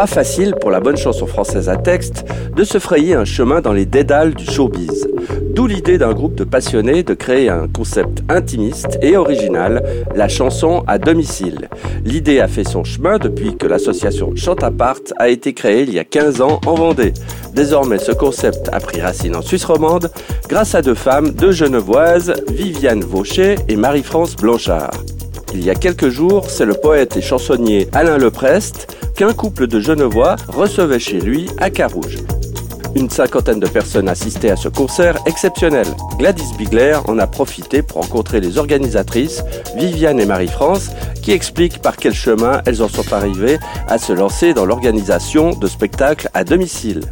Pas facile pour la bonne chanson française à texte de se frayer un chemin dans les dédales du showbiz. D'où l'idée d'un groupe de passionnés de créer un concept intimiste et original, la chanson à domicile. L'idée a fait son chemin depuis que l'association Chantapart a été créée il y a 15 ans en Vendée. Désormais, ce concept a pris racine en Suisse romande grâce à deux femmes, deux genevoises, Viviane Vaucher et Marie-France Blanchard. Il y a quelques jours, c'est le poète et chansonnier Alain Leprest qu'un couple de Genevois recevait chez lui à Carouge. Une cinquantaine de personnes assistaient à ce concert exceptionnel. Gladys Bigler en a profité pour rencontrer les organisatrices, Viviane et Marie-France, qui expliquent par quel chemin elles en sont arrivées à se lancer dans l'organisation de spectacles à domicile.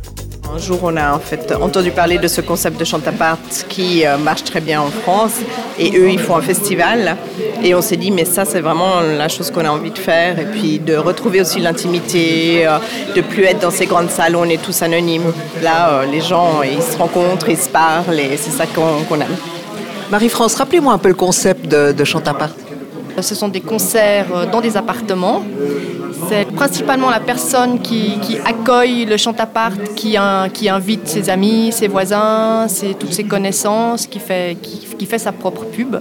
Un jour, on a en fait entendu parler de ce concept de chantapart qui euh, marche très bien en France. Et eux, ils font un festival. Et on s'est dit, mais ça, c'est vraiment la chose qu'on a envie de faire. Et puis de retrouver aussi l'intimité, euh, de plus être dans ces grandes salles où on est tous anonymes. Là, euh, les gens, ils se rencontrent, ils se parlent et c'est ça qu'on aime. Marie-France, rappelez-moi un peu le concept de, de Chantapart. Ce sont des concerts dans des appartements c'est principalement la personne qui, accueille le chantapart, qui, qui invite ses amis, ses voisins, toutes ses connaissances, qui fait, sa propre pub.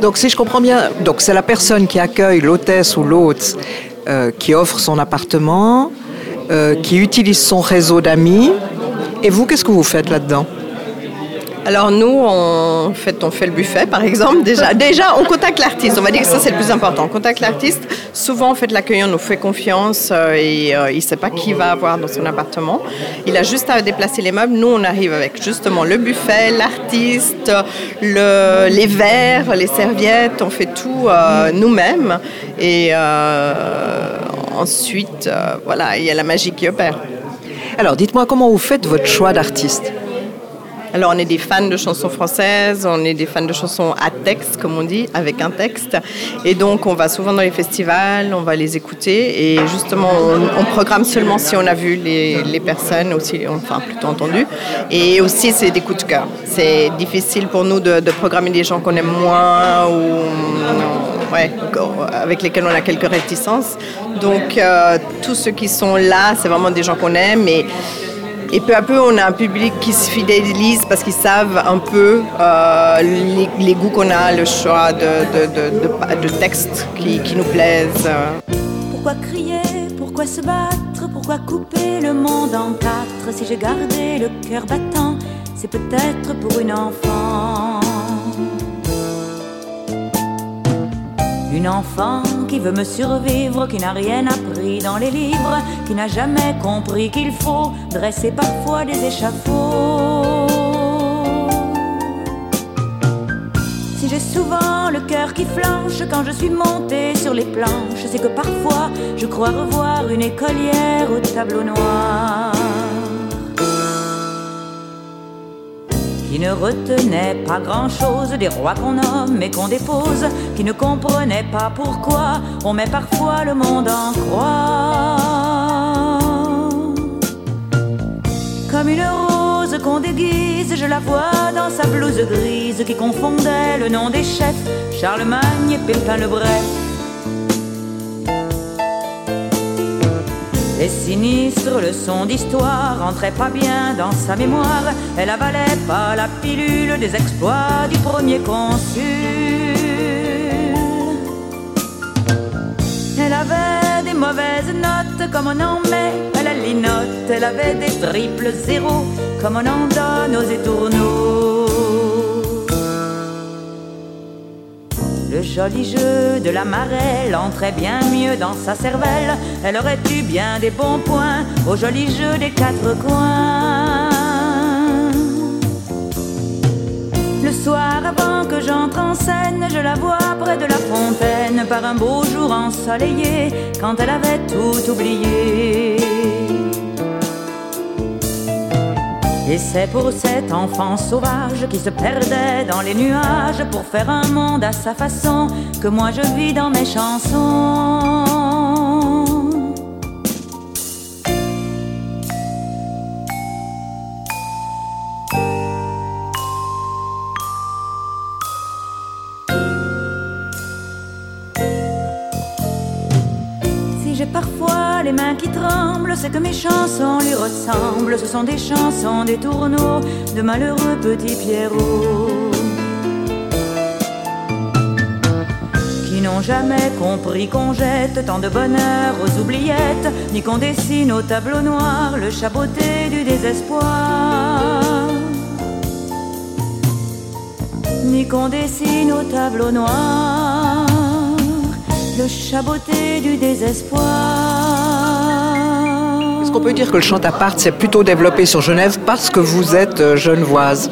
Donc si je comprends bien, c'est la personne qui accueille l'hôtesse ou l'hôte euh, qui offre son appartement, euh, qui utilise son réseau d'amis. Et vous, qu'est-ce que vous faites là-dedans? Alors nous, on fait, on fait le buffet, par exemple. Déjà, déjà on contacte l'artiste. On va dire que ça, c'est le plus important. On contacte l'artiste. Souvent, en fait, l'accueillant nous fait confiance euh, et euh, il ne sait pas qui va avoir dans son appartement. Il a juste à déplacer les meubles. Nous, on arrive avec justement le buffet, l'artiste, le, les verres, les serviettes. On fait tout euh, nous-mêmes. Et ensuite, voilà, il y a la magie qui opère. Alors, dites-moi comment vous faites votre choix d'artiste? Alors, on est des fans de chansons françaises, on est des fans de chansons à texte, comme on dit, avec un texte. Et donc, on va souvent dans les festivals, on va les écouter. Et justement, on, programme seulement si on a vu les, personnes, aussi, enfin, plutôt entendu. Et aussi, c'est des coups de cœur. C'est difficile pour nous de, programmer des gens qu'on aime moins ou ouais, avec lesquels on a quelques réticences. Donc, euh, tous ceux qui sont là, c'est vraiment des gens qu'on aime. Et, et peu à peu, on a un public qui se fidélise parce qu'ils savent un peu euh, les, goûts qu'on a, le choix de, textes qui, qui, nous plaisent. Pourquoi crier? Pourquoi se battre? Pourquoi couper le monde en quatre? Si j'ai gardé le cœur battant, c'est peut-être pour une enfant. Une enfant qui veut me survivre, qui n'a rien appris dans les livres, qui n'a jamais compris qu'il faut dresser parfois des échafauds. Si j'ai souvent le cœur qui flanche quand je suis montée sur les planches, c'est que parfois je crois revoir une écolière au tableau noir. Qui ne retenait pas grand-chose des rois qu'on nomme et qu'on dépose, qui ne comprenait pas pourquoi on met parfois le monde en croix. Comme une rose qu'on déguise, je la vois dans sa blouse grise qui confondait le nom des chefs, Charlemagne et Pépin le Bref. Les sinistres leçons d'histoire rentraient pas bien dans sa mémoire. Elle avalait pas la pilule des exploits du premier consul. Elle avait des mauvaises notes comme on en met à la linotte. Elle avait des triples zéros comme on en donne aux étourneaux. Le joli jeu de la marelle entrait bien mieux dans sa cervelle. Elle aurait eu bien des bons points au joli jeu des quatre coins. Le soir avant que j'entre en scène, je la vois près de la fontaine par un beau jour ensoleillé quand elle avait tout oublié. Et c'est pour cet enfant sauvage qui se perdait dans les nuages pour faire un monde à sa façon que moi je vis dans mes chansons. Qui tremblent, c'est que mes chansons lui ressemblent. Ce sont des chansons, des tourneaux de malheureux petits Pierrots. Qui n'ont jamais compris qu'on jette tant de bonheur aux oubliettes, ni qu'on dessine au tableau noir le chaboté du désespoir. Ni qu'on dessine au tableau noir le chaboté du désespoir. Est-ce qu'on peut dire que le chant à part s'est plutôt développé sur Genève parce que vous êtes euh, genevoise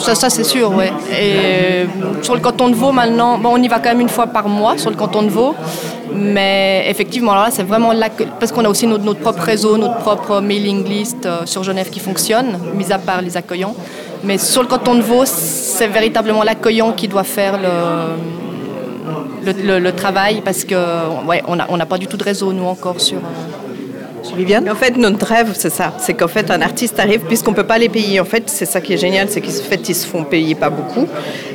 Ça, c'est sûr, oui. Et euh, sur le canton de Vaud, maintenant, on y va quand même une fois par mois sur le canton de Vaud. Mais effectivement, alors là, c'est vraiment là parce qu'on a aussi notre, propre réseau, notre propre mailing list euh, sur Genève qui fonctionne, mis à part les accueillants. Mais sur le canton de Vaud, c'est véritablement l'accueillant qui doit faire le, travail parce que ouais, n'a pas du tout de réseau, nous, encore sur. En fait, notre rêve, c'est ça. C'est qu'en fait, un artiste arrive, puisqu'on ne peut pas les payer. En fait, c'est ça qui est génial, c'est qu'ils fait, se font payer pas beaucoup.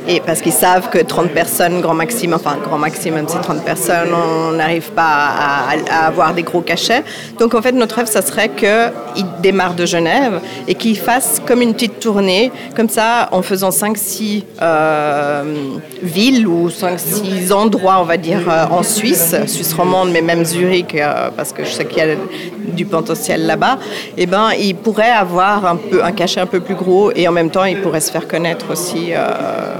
Et parce qu'ils savent que 30 personnes, grand maximum, enfin, grand maximum, c'est 30 personnes, on n'arrive pas à, à, avoir des gros cachets. Donc, en fait, notre rêve, ça serait qu'ils démarrent de Genève et qu'ils fassent comme une petite tournée, comme ça, en faisant 5-6 euh, villes ou 5-6 endroits, on va dire, euh, en Suisse, Suisse romande, mais même Zurich, euh, parce que je sais qu'il y a du potentiel là-bas, eh ben, ils pourraient avoir un, peu, un cachet un peu plus gros et en même temps, ils pourraient se faire connaître aussi euh,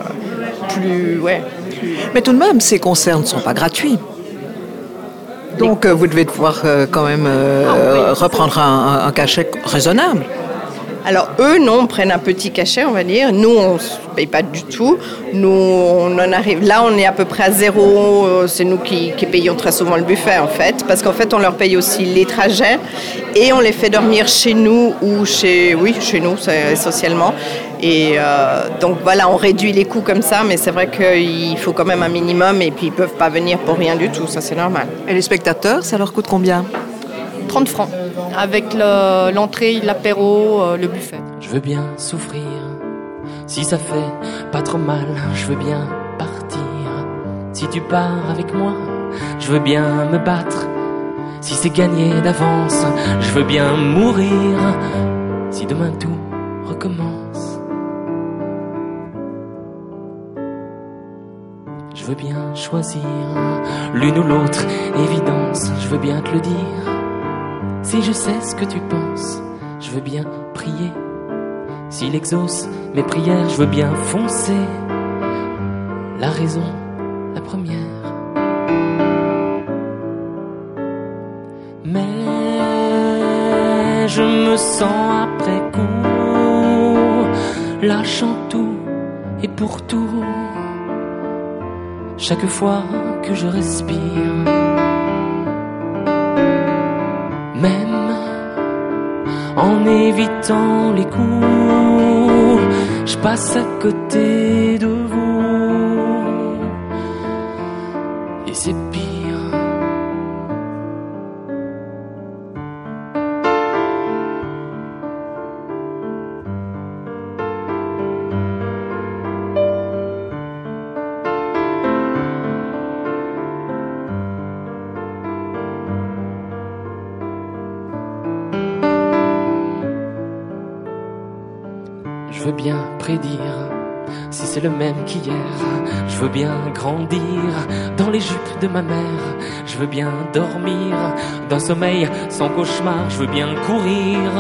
plus, ouais, plus... Mais tout de même, ces concerts ne sont pas gratuits. Donc, euh, vous devez pouvoir euh, quand même euh, reprendre un, un, cachet raisonnable. Alors eux, non, prennent un petit cachet, on va dire. Nous, on ne paye pas du tout. Nous, on en. Là, on est à peu près à zéro. C'est nous qui, qui, payons très souvent le buffet, en fait, parce qu'en fait, on leur paye aussi les trajets et on les fait dormir chez nous ou chez, oui, chez nous, essentiellement. Et euh, donc voilà, on réduit les coûts comme ça, mais c'est vrai qu'il faut quand même un minimum et puis ils peuvent pas venir pour rien du tout, ça c'est normal. Et les spectateurs, ça leur coûte combien? 30 francs, avec l'entrée, le, l'apéro, euh, le buffet. Je veux bien souffrir, si ça fait pas trop mal, je veux bien partir. Si tu pars avec moi, je veux bien me battre. Si c'est gagné d'avance, je veux bien mourir. Si demain tout recommence. Je veux bien choisir l'une ou l'autre évidence, je veux bien te le dire. Si je sais ce que tu penses, je veux bien prier. S'il exauce mes prières, je veux bien foncer. La raison, la première. Mais je me sens après coup, lâchant tout et pour tout. Chaque fois que je respire. En évitant les coups. Je passe à côté veux bien prédire si c'est le même qu'hier. Je veux bien grandir dans les jupes de ma mère. Je veux bien dormir d'un sommeil sans cauchemar. Je veux bien courir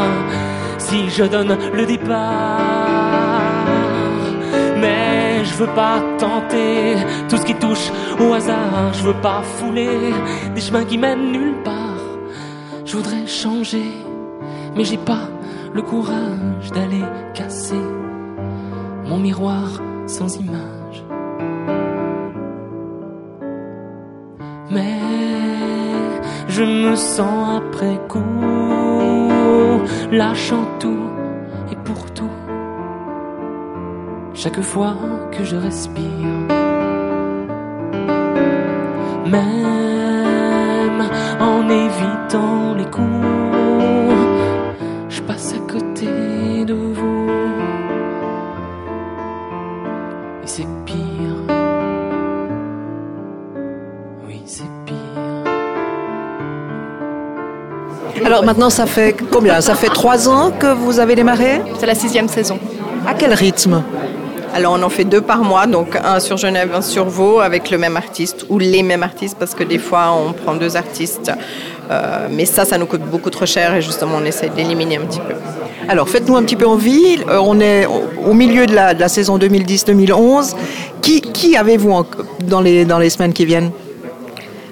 si je donne le départ. Mais je veux pas tenter tout ce qui touche au hasard. Je veux pas fouler des chemins qui mènent nulle part. Je voudrais changer, mais j'ai pas le courage d'aller casser mon miroir sans image. Mais je me sens après coup, lâchant tout et pour tout. Chaque fois que je respire, même Oui, c'est pire. Alors maintenant, ça fait combien? Ça fait trois ans que vous avez démarré? C'est la sixième saison. À quel rythme? Alors on en fait deux par mois, donc un sur Genève, un sur Vaud, avec le même artiste ou les mêmes artistes, parce que des fois on prend deux artistes. Euh, mais ça, ça nous coûte beaucoup trop cher et justement on essaie d'éliminer un petit peu. Alors faites-nous un petit peu envie. Euh, on est au milieu de la, de la saison 2010-2011. Qui, qui avez-vous dans les, dans les semaines qui viennent?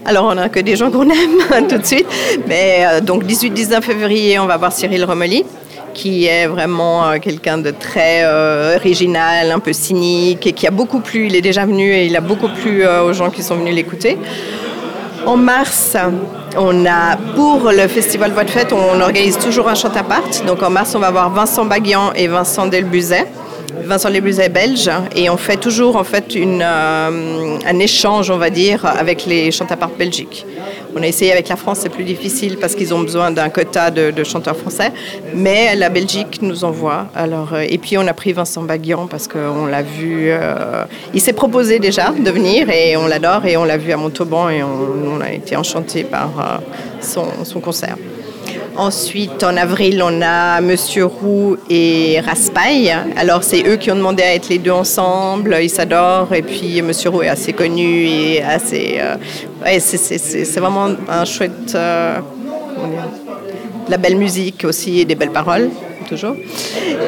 Alors, on n'a que des gens qu'on aime tout de suite. Mais euh, donc, 18-19 février, on va voir Cyril Romoli, qui est vraiment euh, quelqu'un de très euh, original, un peu cynique, et qui a beaucoup plu. Il est déjà venu et il a beaucoup plu aux gens qui sont venus l'écouter. En mars, on a pour le festival Voix de Fête, on organise toujours un chant à part. Donc en mars, on va voir Vincent Baguian et Vincent Delbuzet. Vincent Delbuzet est belge et on fait toujours en fait une, euh, un échange, on va dire, avec les chants à part Belgique. On a essayé avec la France, c'est plus difficile parce qu'ils ont besoin d'un quota de, chanteurs français, mais la Belgique nous envoie. Alors, euh, et puis on a pris Vincent Baguian parce qu'on l'a vu, euh, il s'est proposé déjà de venir et on l'adore et on l'a vu à Montauban et on, a été enchantés par son concert. Ensuite, en avril, on a Monsieur Roux et Raspail. Alors, c'est eux qui ont demandé à être les deux ensemble. Ils s'adorent. Et puis, Monsieur Roux est assez connu et assez. euh, c'est- vraiment un chouette. euh, de la belle musique aussi et des belles paroles, toujours.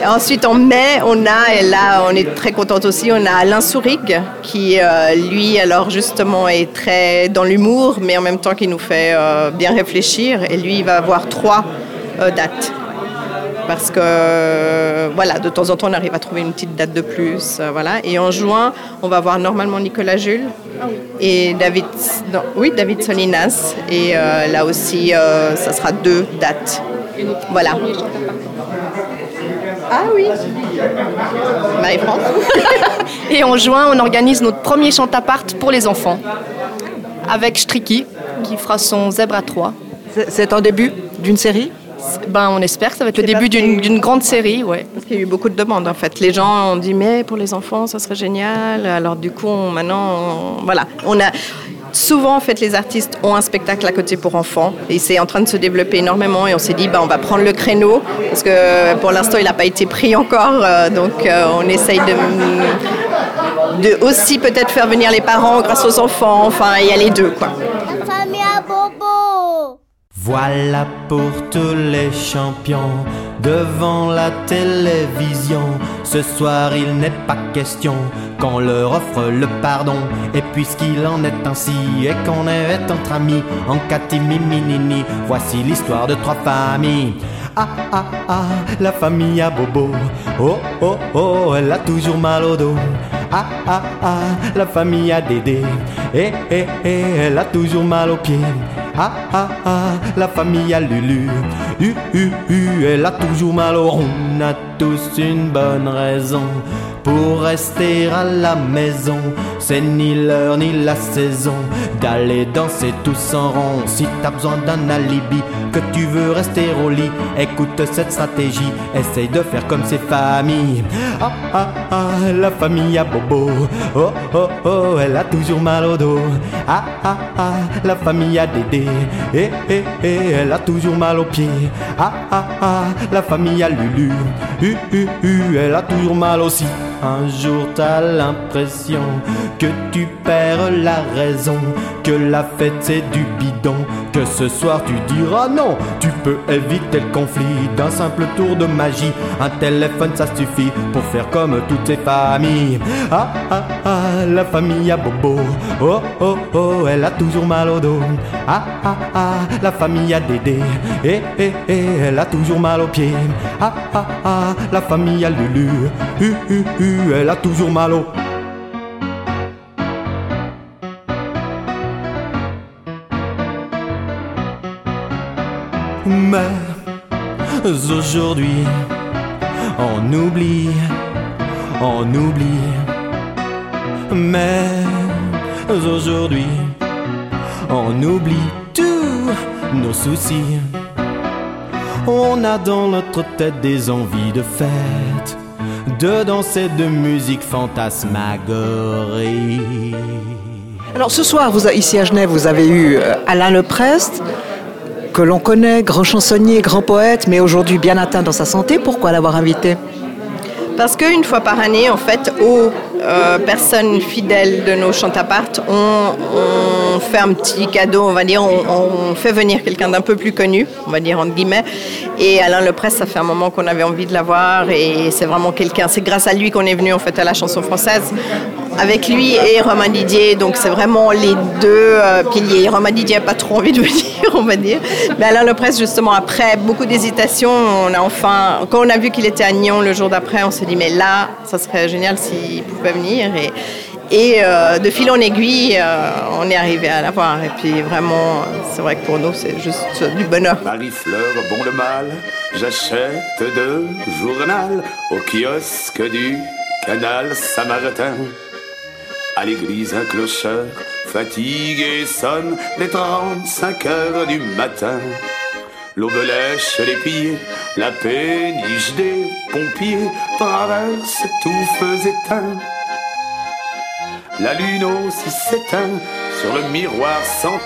Ensuite, en mai, on a, et là, on est très contente aussi, on a Alain Sourig, qui, euh, lui, alors, justement, est très dans l'humour, mais en même temps qui nous fait euh, bien réfléchir. Et lui, il va avoir trois euh, dates. Parce que, voilà, de temps en temps, on arrive à trouver une petite date de plus. voilà. Et en juin, on va voir normalement Nicolas Jules et David, oui, David Solinas. Et là aussi, ça sera deux dates. Voilà. Ah oui. Marie-France. Et en juin, on organise notre premier chant à part pour les enfants. Avec Striki, qui fera son zèbre à 3. C'est- en début d'une série? Ben, on espère que ça va être le début d'une d'une grande série, ouais. Parce qu'il y a eu beaucoup de demandes en fait. Les gens ont dit mais pour les enfants ça serait génial. Alors du coup on- maintenant on- voilà on a souvent en fait les artistes ont un spectacle à côté pour enfants et c'est en train de se développer énormément et on s'est dit bah on va prendre le créneau parce que pour l'instant il n'a pas été pris encore euh, donc euh, on essaye de aussi peut-être faire venir les parents grâce aux enfants. Enfin il y a les deux quoi. Voilà pour tous les champions devant la télévision. Ce soir, il n'est pas question qu'on leur offre le pardon. Et puisqu'il en est ainsi et qu'on est entre amis en catimini, voici l'histoire de trois familles. Ah ah ah, la famille à Bobo. Oh oh oh, elle a toujours mal au dos. Ah ah ah, la famille à Dédé. Eh eh eh, elle a toujours mal aux pieds. Ah ah ah, la famille à Lulu. U u elle a toujours mal au rond. On a tous une bonne raison pour rester à la maison. C'est ni l'heure ni la saison d'aller danser tous en rond. Si t'as besoin d'un alibi, que tu veux rester au lit, écoute cette stratégie. Essaye de faire comme ces familles. Ah ah ah, la famille à Bobo. Oh oh oh, elle a toujours mal au dos. Ah ah ah, la famille à Dédé. Eh eh eh, elle a toujours mal aux pieds. Ah ah ah, la famille à Lulu. U u u, elle a toujours mal aussi. Un jour t'as l'impression que tu perds la raison, que la fête c'est du bidon, que ce soir tu diras non, tu peux éviter le conflit d'un simple tour de magie. Un téléphone ça suffit pour faire comme toutes ces familles. Ah ah ah, la famille à Bobo. Oh oh oh, elle a toujours mal au dos. Ah ah ah, la famille à Dédé. Eh eh eh, elle a toujours mal aux pieds. Ah ah ah, la famille à Lulu. Elle a toujours mal au. Mais aujourd'hui, on oublie, on oublie. Mais aujourd'hui, on oublie tous nos soucis. On a dans notre tête des envies de fête, de danser de musique fantasmagorie. Alors ce soir, vous, ici à Genève, vous avez eu euh, Alain Leprest. que l'on connaît, grand chansonnier, grand poète, mais aujourd'hui bien atteint dans sa santé. Pourquoi l'avoir invité? Parce qu'une fois par année, en fait, aux euh, personnes fidèles de nos chantapart, on, on fait un petit cadeau, on va dire, on, fait venir quelqu'un d'un peu plus connu, on va dire entre guillemets. Et Alain Lepresse, ça fait un moment qu'on avait envie de l'avoir et c'est vraiment quelqu'un, c'est grâce à lui qu'on est venu en fait à la chanson française avec lui et Romain Didier. Donc c'est vraiment les deux euh, piliers. Romain Didier n'a pas trop envie de venir, on va dire. Mais Alain Lepresse, justement, après beaucoup d'hésitation, on a enfin, quand on a vu qu'il était à Nyon le jour d'après, on s'est dit mais là, ça serait génial s'il pouvait venir. Et, et euh, de fil en aiguille, euh, on est arrivé à l'avoir. Et puis vraiment, c'est vrai que pour nous, c'est juste du bonheur. Marie-Fleur, bon le mal, j'achète deux journal au kiosque du canal Saint-Martin. À l'église, un clocheur, fatigué, sonne les 35 heures du matin. L'aube lèche les pieds, la péniche des pompiers traverse tout feu éteint. La lune aussi s'éteint sur le miroir sans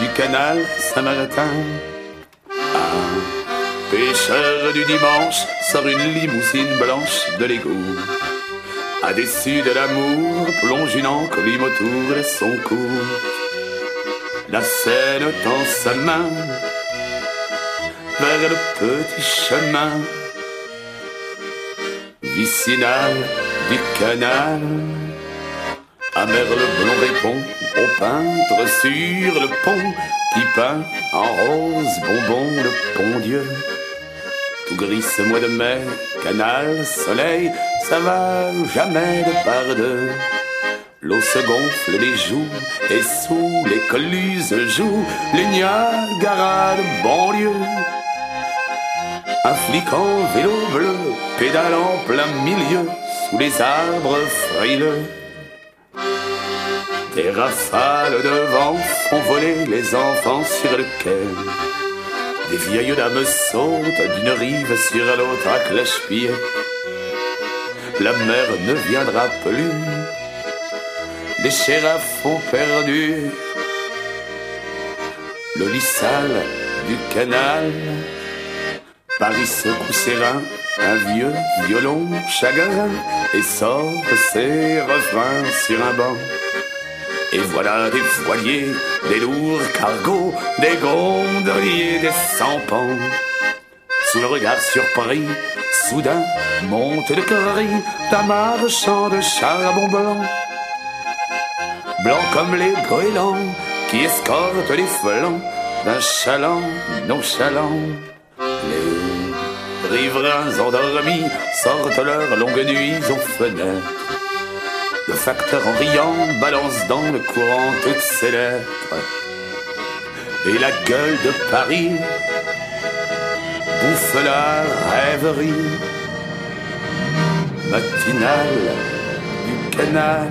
du canal Saint-Martin. Un pêcheur du dimanche sort une limousine blanche de l'égout. À déçu de l'amour, plonge une enclume autour de son cou. La scène tend sa main vers le petit chemin vicinal du canal. Amer le blond répond au peintre sur le pont qui peint en rose bonbon le pont Dieu. Tout gris ce mois de mai, canal, soleil, ça va jamais de par deux. L'eau se gonfle les joues et sous les colluses jouent les Niagara de banlieue. Un flic en vélo bleu pédale en plein milieu sous les arbres frileux. Des rafales de vent font voler les enfants sur le quai. Des vieilles dames sautent d'une rive sur l'autre à cloche-pied. La mer ne viendra plus. Les shérafs ont perdu le lit du canal. Paris secoue ses un vieux violon chagrin et sort ses refrains sur un banc. Et voilà des voiliers, des lourds cargos, des gondoliers, des sampans. Sous le regard surpris, soudain monte le cri d'un marchand de charbon blanc. Blanc comme les goélands qui escortent les flancs d'un chaland nonchalant. Les riverains endormis sortent leurs longues nuits aux fenêtres le facteur en riant balance dans le courant toutes ses lettres. Et la gueule de Paris bouffe la rêverie matinale du canal